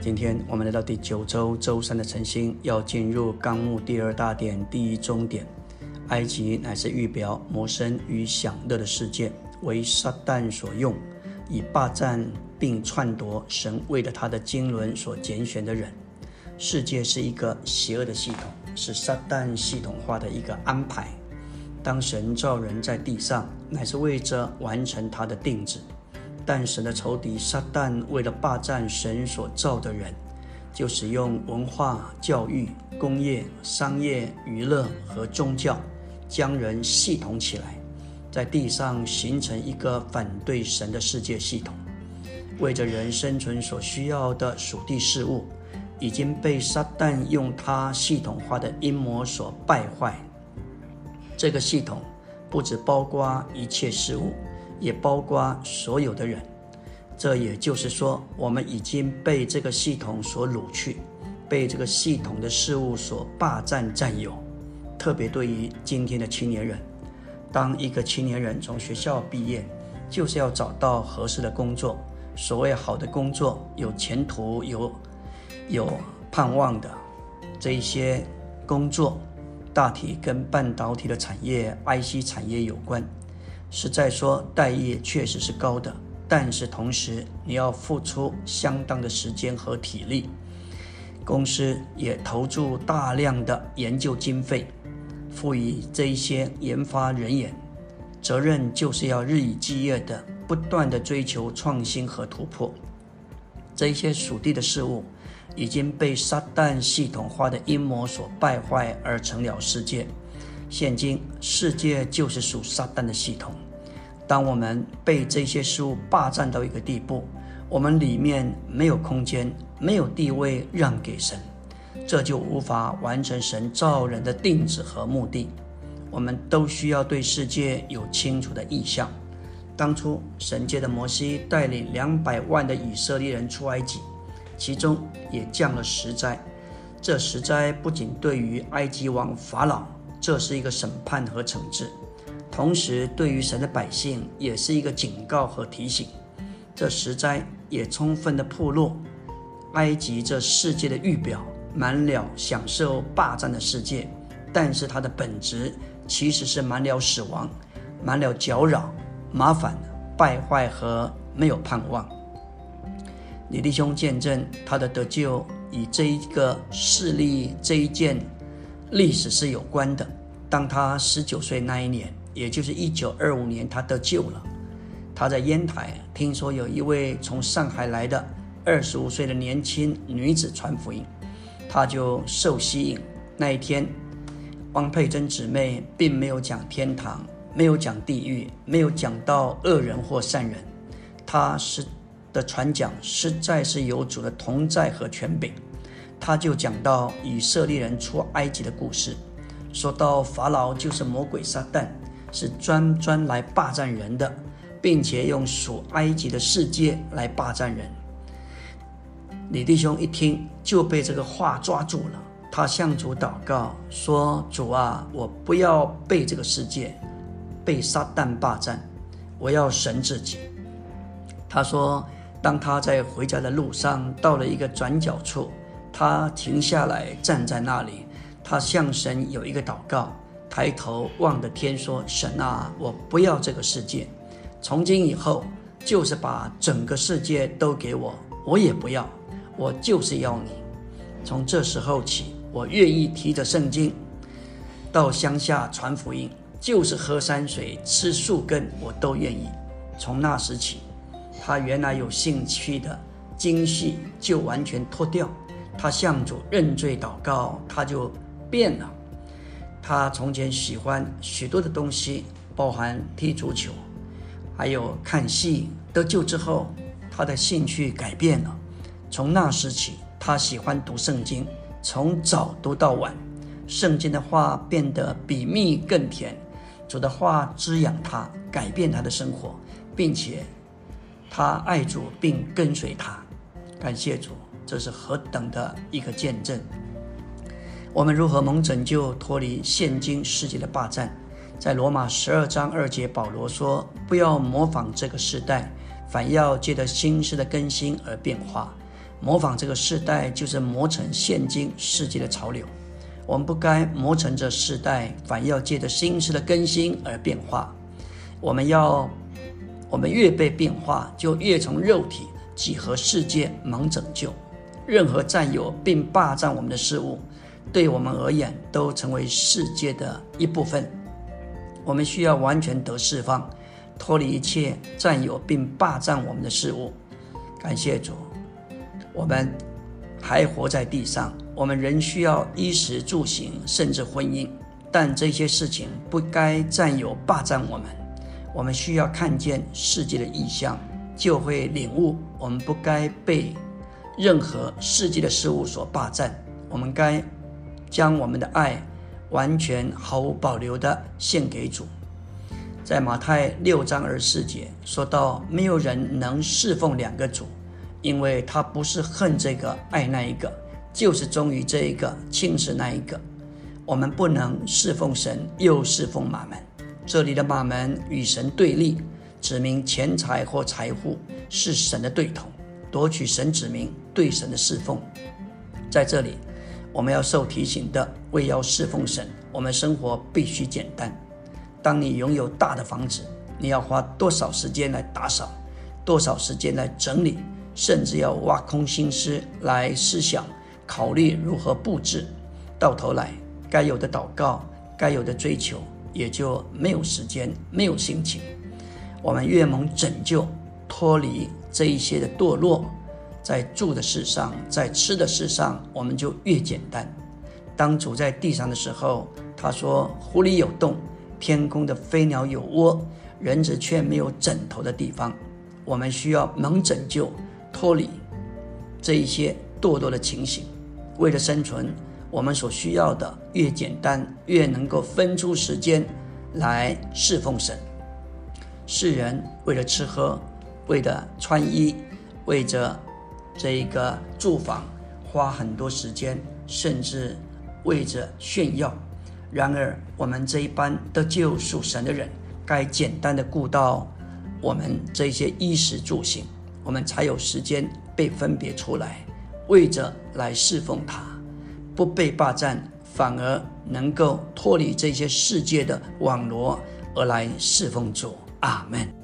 今天我们来到第九周周三的晨星，要进入纲目第二大点第一终点。埃及乃是预表魔生与享乐的世界，为撒旦所用，以霸占并篡夺神为了他的经纶所拣选的人。世界是一个邪恶的系统，是撒旦系统化的一个安排。当神造人在地上，乃是为着完成他的定旨。但神的仇敌撒旦为了霸占神所造的人，就使用文化、教育、工业、商业、娱乐和宗教，将人系统起来，在地上形成一个反对神的世界系统。为着人生存所需要的属地事物，已经被撒旦用他系统化的阴谋所败坏。这个系统不只包括一切事物。也包括所有的人，这也就是说，我们已经被这个系统所掳去，被这个系统的事物所霸占占有。特别对于今天的青年人，当一个青年人从学校毕业，就是要找到合适的工作。所谓好的工作，有前途、有有盼望的这一些工作，大体跟半导体的产业、IC 产业有关。是在说，待遇确实是高的，但是同时你要付出相当的时间和体力。公司也投注大量的研究经费，赋予这一些研发人员，责任就是要日以继夜的不断的追求创新和突破。这一些属地的事物已经被撒旦系统化的阴谋所败坏，而成了世界。现今世界就是属撒旦的系统。当我们被这些事物霸占到一个地步，我们里面没有空间、没有地位让给神，这就无法完成神造人的定旨和目的。我们都需要对世界有清楚的意向。当初神借的摩西带领两百万的以色列人出埃及，其中也降了十灾。这十灾不仅对于埃及王法老。这是一个审判和惩治，同时对于神的百姓也是一个警告和提醒。这十灾也充分的破落埃及这世界的预表，满了享受霸占的世界，但是它的本质其实是满了死亡，满了搅扰、麻烦、败坏和没有盼望。李弟兄见证他的得救，以这一个事例这一件。历史是有关的。当他十九岁那一年，也就是一九二五年，他得救了。他在烟台听说有一位从上海来的二十五岁的年轻女子传福音，他就受吸引。那一天，汪佩珍姊妹并没有讲天堂，没有讲地狱，没有讲到恶人或善人。他是的传讲实在是有主的同在和权柄。他就讲到以色列人出埃及的故事，说到法老就是魔鬼撒旦，是专专来霸占人的，并且用属埃及的世界来霸占人。李弟兄一听就被这个话抓住了，他向主祷告说：“主啊，我不要被这个世界、被撒旦霸占，我要神自己。”他说，当他在回家的路上到了一个转角处。他停下来，站在那里。他向神有一个祷告，抬头望着天说：“神啊，我不要这个世界，从今以后就是把整个世界都给我，我也不要，我就是要你。从这时候起，我愿意提着圣经到乡下传福音，就是喝山水、吃树根，我都愿意。从那时起，他原来有兴趣的精细就完全脱掉。”他向主认罪祷告，他就变了。他从前喜欢许多的东西，包含踢足球，还有看戏。得救之后，他的兴趣改变了。从那时起，他喜欢读圣经，从早读到晚。圣经的话变得比蜜更甜。主的话滋养他，改变他的生活，并且他爱主并跟随他。感谢主。这是何等的一个见证！我们如何蒙拯救，脱离现今世界的霸占？在罗马十二章二节，保罗说：“不要模仿这个时代，反要借着心思的更新而变化，模仿这个世代，就是磨成现今世界的潮流。我们不该磨成这世代，反要借着心思的更新而变化。我们要，我们越被变化，就越从肉体几何世界蒙拯救。任何占有并霸占我们的事物，对我们而言都成为世界的一部分。我们需要完全得释放，脱离一切占有并霸占我们的事物。感谢主，我们还活在地上，我们仍需要衣食住行，甚至婚姻。但这些事情不该占有霸占我们。我们需要看见世界的意象，就会领悟我们不该被。任何世界的事物所霸占，我们该将我们的爱完全毫无保留的献给主。在马太六章二十四节说到，没有人能侍奉两个主，因为他不是恨这个爱那一个，就是忠于这一个轻视那一个。我们不能侍奉神又侍奉马门。这里的马门与神对立，指明钱财或财富是神的对头。夺取神子民对神的侍奉，在这里，我们要受提醒的，为要侍奉神，我们生活必须简单。当你拥有大的房子，你要花多少时间来打扫，多少时间来整理，甚至要挖空心思来思想、考虑如何布置。到头来，该有的祷告、该有的追求，也就没有时间、没有心情。我们越蒙拯救，脱离。这一些的堕落，在住的事上，在吃的事上，我们就越简单。当主在地上的时候，他说：“湖里有洞，天空的飞鸟有窝，人子却没有枕头的地方。”我们需要能拯救、脱离这一些堕落的情形。为了生存，我们所需要的越简单，越能够分出时间来侍奉神。世人为了吃喝。为了穿衣，为着这一个住房，花很多时间，甚至为着炫耀。然而，我们这一班的救赎神的人，该简单的顾到我们这些衣食住行，我们才有时间被分别出来，为着来侍奉他，不被霸占，反而能够脱离这些世界的网罗，而来侍奉主。阿门。